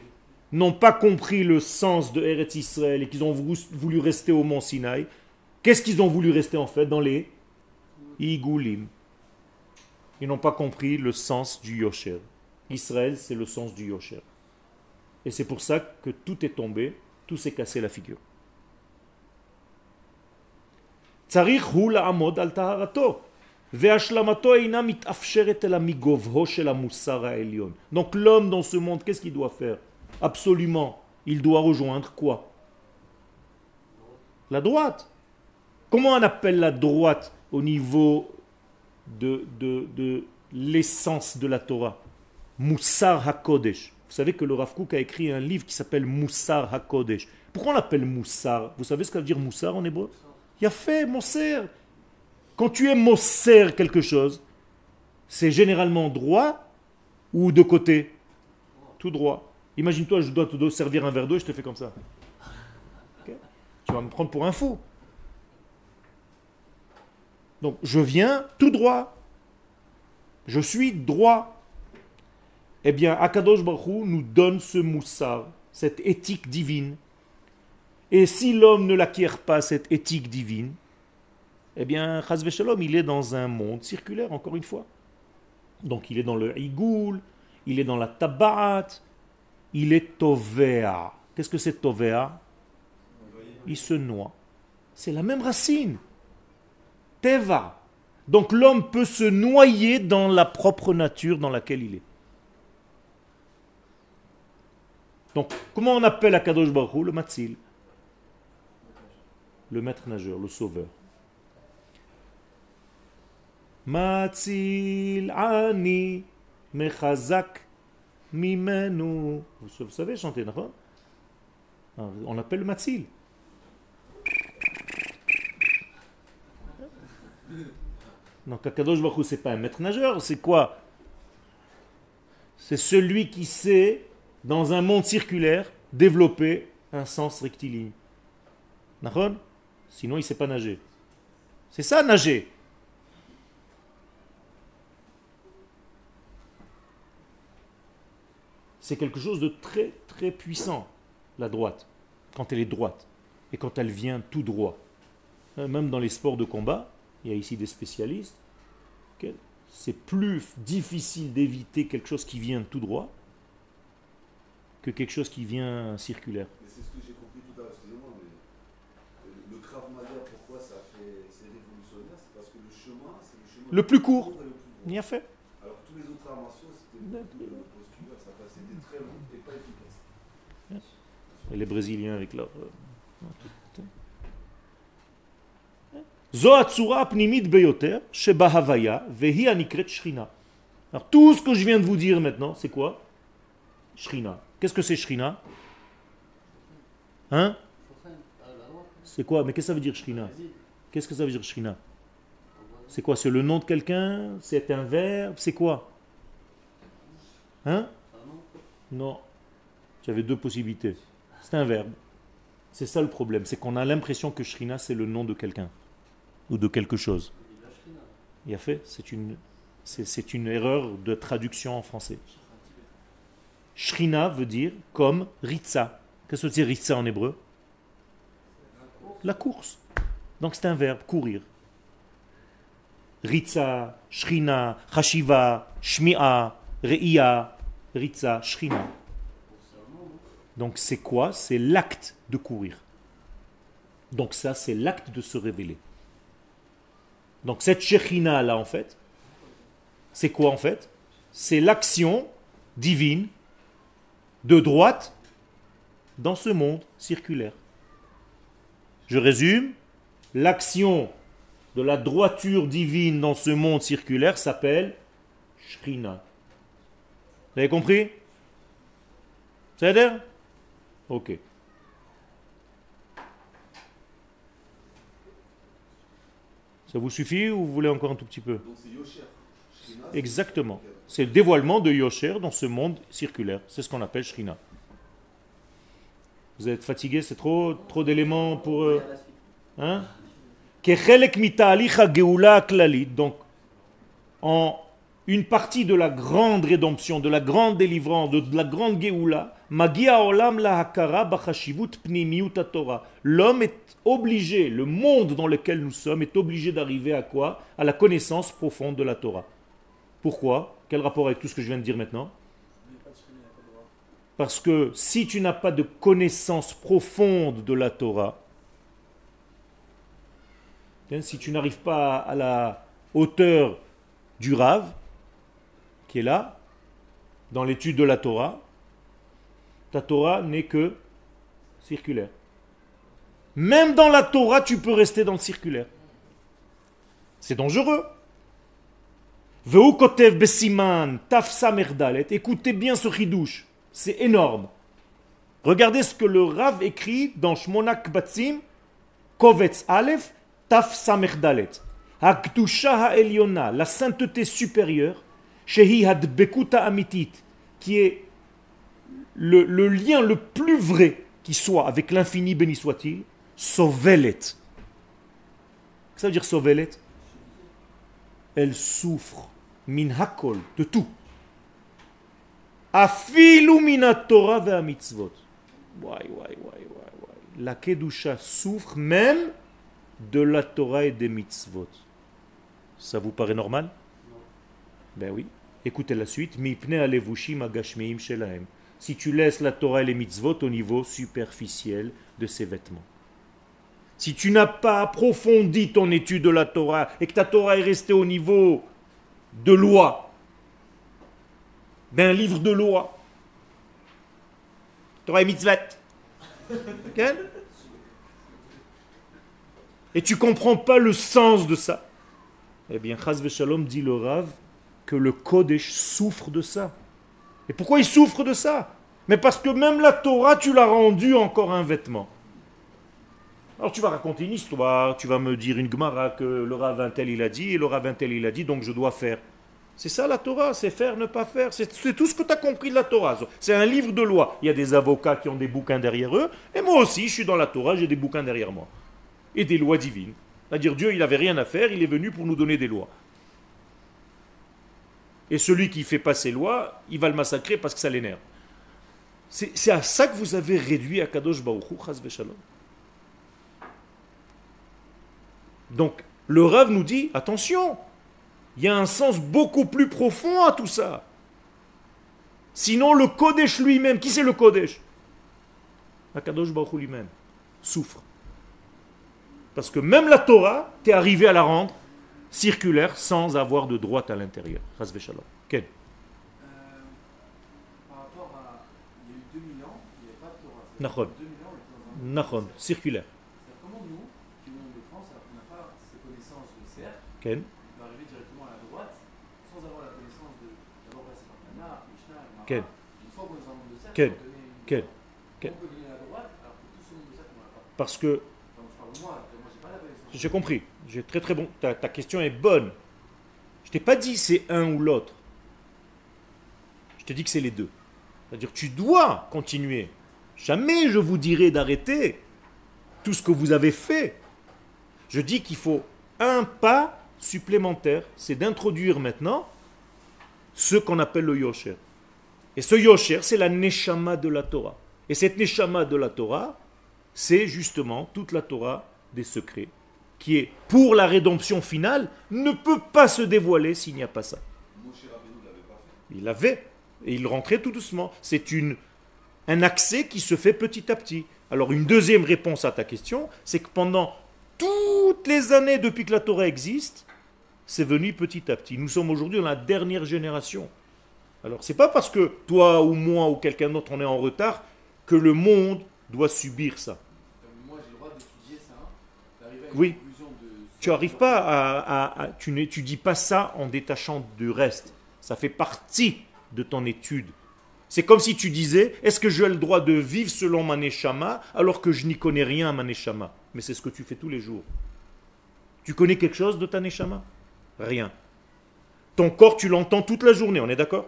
n'ont pas compris le sens de Eretz Israël et qu'ils ont voulu, voulu rester au mont Sinaï, qu'est-ce qu'ils ont voulu rester en fait dans les Igoulim Ils n'ont pas compris le sens du Yosher. Israël, c'est le sens du Yosher. Et c'est pour ça que tout est tombé, tout s'est cassé la figure. צריך הוא לעמוד על טהרתו, והשלמתו אינה מתאפשרת אלא מגובהו של המוסר העליון. Donc l'homme dans ce monde, qu'est-ce qu'il doit faire Absolument, il doit rejoindre quoi La droite. Comment on appelle la droite au niveau de, de, de l'essence de la Torah Moussar HaKodesh. Vous savez que le Rav Kook a écrit un livre qui s'appelle Moussar HaKodesh. Pourquoi on l'appelle Moussar Vous savez ce que ça veut dire Moussar en hébreu Il a fait Mosser. Quand tu es Mosser quelque chose, c'est généralement droit ou de côté? Tout droit. Imagine-toi, je dois te servir un verre d'eau et je te fais comme ça. Tu vas me prendre pour un fou. Donc je viens tout droit. Je suis droit. Eh bien, Akadosh Baruch nous donne ce moussar, cette éthique divine. Et si l'homme ne l'acquiert pas, cette éthique divine, eh bien, Chaz Shalom, il est dans un monde circulaire, encore une fois. Donc il est dans le Igoul, il est dans la Tabat, il est Tovea. Qu'est-ce que c'est Tovea? Il se noie. C'est la même racine. Teva. Donc l'homme peut se noyer dans la propre nature dans laquelle il est. Donc, comment on appelle Akadosh Baruch Hu Le Matzil? Le maître nageur, le sauveur. Matzil ani mechazak mimenu. Vous savez chanter, d'accord On l'appelle le Matzil. Donc Akadosh Baruch c'est pas un maître nageur, c'est quoi? C'est celui qui sait dans un monde circulaire, développer un sens rectiligne. D'accord? Sinon, il ne sait pas nager. C'est ça, nager. C'est quelque chose de très, très puissant, la droite, quand elle est droite et quand elle vient tout droit. Euh, Même dans les sports de combat, il y a ici des spécialistes, c'est plus difficile d'éviter quelque chose qui vient tout droit que quelque chose qui vient circulaire compris tout à l'heure, excusez-moi, mais euh, le Krav Maga, pourquoi ça fait, c'est révolutionnaire C'est parce que le chemin, c'est le plus court. Bien fait. Alors tous les autres arts c'était posture, ça passait des très longs et pas efficaces. Et les Brésiliens avec leur. Euh, Alors tout ce que je viens de vous dire maintenant, c'est quoi? Shrina. Qu'est-ce que c'est Shrina? Hein? C'est quoi? Mais qu'est-ce que ça veut dire Shrina? Qu'est-ce que ça veut dire Shrina? C'est quoi C'est le nom de quelqu'un? C'est un verbe? C'est quoi? Hein? Non. J'avais deux possibilités. C'est un verbe. C'est ça le problème, c'est qu'on a l'impression que Shrina c'est le nom de quelqu'un ou de quelque chose. Il a fait, c'est une, c'est, une erreur de traduction en français. Shrina veut dire comme Ritza. Qu'est-ce que veut dire Ritza en hébreu? La course. Donc c'est un verbe, courir. Ritza, Shrina, Hashiva, Shmi'a, Re'ia, Ritza, Shrina. Donc c'est quoi? C'est l'acte de courir. Donc ça, c'est l'acte de se révéler. Donc cette Shekhinah là, en fait, c'est quoi en fait? C'est l'action divine de droite dans ce monde circulaire. Je résume, l'action de la droiture divine dans ce monde circulaire s'appelle Shrina. Vous avez compris? C'est-à-dire? Ok. Ça vous suffit ou vous voulez encore un tout petit peu? Donc Yosher. Shrina, Exactement. C'est le dévoilement de Yosher dans ce monde circulaire. C'est ce qu'on appelle Shrina. Vous êtes fatigué C'est trop, trop d'éléments pour... euh. Hein? donc en une partie de la grande rédemption, de la grande délivrance, de la grande Geoula, L'homme est obligé, le monde dans lequel nous sommes est obligé d'arriver à quoi? À la connaissance profonde de la Torah. Pourquoi? Quel rapport avec tout ce que je viens de dire maintenant? Parce que si tu n'as pas de connaissance profonde de la Torah, si tu n'arrives pas à la hauteur du Rav, qui est là, dans l'étude de la Torah, ta Torah n'est que circulaire. Même dans la Torah, tu peux rester dans le circulaire. C'est dangereux. Veu kotev besiman taf samer dalet. Écoutez bien ce chidouche. C'est énorme. Regardez ce que le Rav écrit dans Shmonak Batsim, Kovetz Aleph, Taf Samer Dalet. Hakdusha ha'elyona, la sainteté supérieure, Shehi hadbekuta amitit, qui est le, lien le plus vrai qui soit avec l'infini, béni soit-il, Sovelet. Ça veut dire Sovelet? Elle souffre, min hakol, de tout. Afilu min Torah mitzvot. La Kedusha souffre même de la Torah et des mitzvot. Ça vous paraît normal? Ben oui. Écoutez la suite. Shelahem. Si tu laisses la Torah et les mitzvot au niveau superficiel de ses vêtements. Si tu n'as pas approfondi ton étude de la Torah et que ta Torah est restée au niveau de loi, d'un livre de loi, Torah et mitzvot, et tu comprends pas le sens de ça, eh bien, Chaz Shalom dit le Rav que le Kodesh souffre de ça. Et pourquoi il souffre de ça? Mais parce que même la Torah, tu l'as rendue encore un vêtement. Alors tu vas raconter une histoire, tu vas me dire une Gemara que le Rav un tel il a dit, et le Rav un tel il a dit, donc je dois faire. C'est ça la Torah, c'est faire, ne pas faire. C'est tout ce que tu as compris de la Torah. C'est un livre de loi. Il y a des avocats qui ont des bouquins derrière eux, et moi aussi, je suis dans la Torah, j'ai des bouquins derrière moi et des lois divines. C'est-à-dire Dieu, il n'avait rien à faire, il est venu pour nous donner des lois. Et celui qui fait pas ses lois, il va le massacrer parce que ça l'énerve. C'est à ça que vous avez réduit Akadosh Baruch Hu, Chas v'Shalom. Donc, le Rav nous dit, attention, il y a un sens beaucoup plus profond à tout ça. Sinon, le Kodesh lui-même, qui c'est le Kodesh? Akadosh Baruch lui-même souffre. Parce que même la Torah, tu es arrivé à la rendre circulaire sans avoir de droite à l'intérieur. Chas v'Shalom. Ken. Par rapport à. Il y a eu 2000 ans, il n'y avait pas de Torah. Nachon. 2000 ans, on était dans un. Nachon, circulaire. Comment nous, qui venons de France, alors qu'on n'a pas ces connaissances de cercle, on peut arriver directement à la droite sans avoir la connaissance de. D'abord passer par Tana, Mishnah, Gemara. Quel Une fois qu'on est dans le monde de cercle, Quel on peut donner une. Quel On Quel peut donner la droite, alors que tout ce monde de cercle, on n'a pas. Parce que, Enfin, je parle de moi, moi j'ai compris, j'ai très très bon, ta, ta question est bonne. Je t'ai pas dit c'est un ou l'autre. Je te dis que c'est les deux. C'est-à-dire tu dois continuer. Jamais je vous dirai d'arrêter. tout ce que vous avez fait. Je dis qu'il faut un pas supplémentaire, c'est d'introduire maintenant ce qu'on appelle le yosher. Et ce yosher, c'est la neshama de la Torah. Et cette neshama de la Torah, c'est justement toute la Torah des secrets, qui est pour la rédemption finale, ne peut pas se dévoiler s'il n'y a pas ça. Il l'avait, et il rentrait tout doucement. C'est une, un accès qui se fait petit à petit. Alors une deuxième réponse à ta question, c'est que pendant toutes les années depuis que la Torah existe, c'est venu petit à petit. Nous sommes aujourd'hui dans la dernière génération. Alors c'est pas parce que toi ou moi ou quelqu'un d'autre on est en retard que le monde doit subir ça. Moi, j'ai le droit d'étudier ça, une Oui. Tu n'arrives pas à, tu n'étudies pas ça en détachant du reste. Ça fait partie de ton étude. C'est comme si tu disais, est-ce que j'ai le droit de vivre selon ma neshama alors que je n'y connais rien à ma neshama Mais c'est ce que tu fais tous les jours. Tu connais quelque chose de ta neshama Rien. Ton corps, tu l'entends toute la journée, on est d'accord?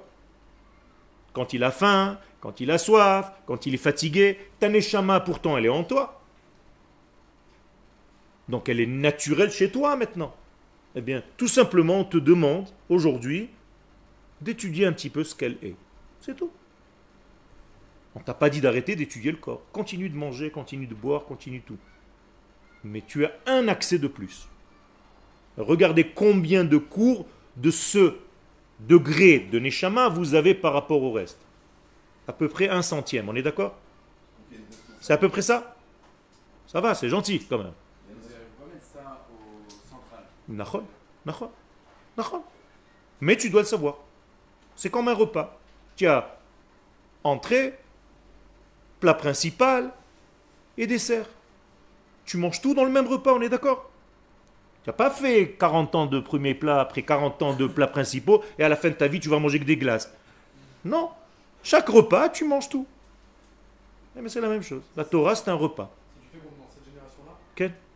Quand il a faim, quand il a soif, quand il est fatigué, ta neshama pourtant elle est en toi. Donc elle est naturelle chez toi maintenant. Eh bien, tout simplement, on te demande aujourd'hui d'étudier un petit peu ce qu'elle est. C'est tout. On t'a pas dit d'arrêter d'étudier le corps. Continue de manger, continue de boire, continue tout. Mais tu as un accès de plus. Regardez combien de cours de ce degré de Neshama vous avez par rapport au reste. À peu près un centième, on est d'accord? C'est à peu près ça? Ça va, c'est gentil quand même. Vous n'allez pas mettre ça au central. Nachon, nachon, nachon. Mais tu dois le savoir. C'est comme un repas. Tu as entrée, plat principal et dessert. Tu manges tout dans le même repas, on est d'accord? Tu n'as pas fait 40 ans de premier plat après 40 ans de plats principaux et à la fin de ta vie tu vas manger que des glaces. Non. Chaque repas, tu manges tout. Eh, Mais c'est la même chose. La Torah, c'est un repas. Si tu fais comme dans cette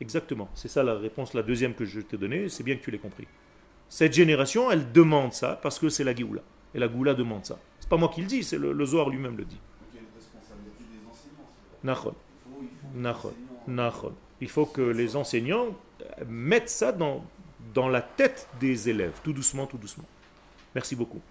Exactement. C'est ça la réponse, la deuxième que je t'ai donnée. C'est bien que tu l'aies compris. Cette génération, elle demande ça parce que c'est la Géoula. Et la Géoula demande ça. C'est pas moi qui le dis, c'est le, le Zohar lui-même le dit. Il faut, que les enseignants mettent ça dans, dans la tête des élèves, tout doucement, tout doucement. Merci beaucoup.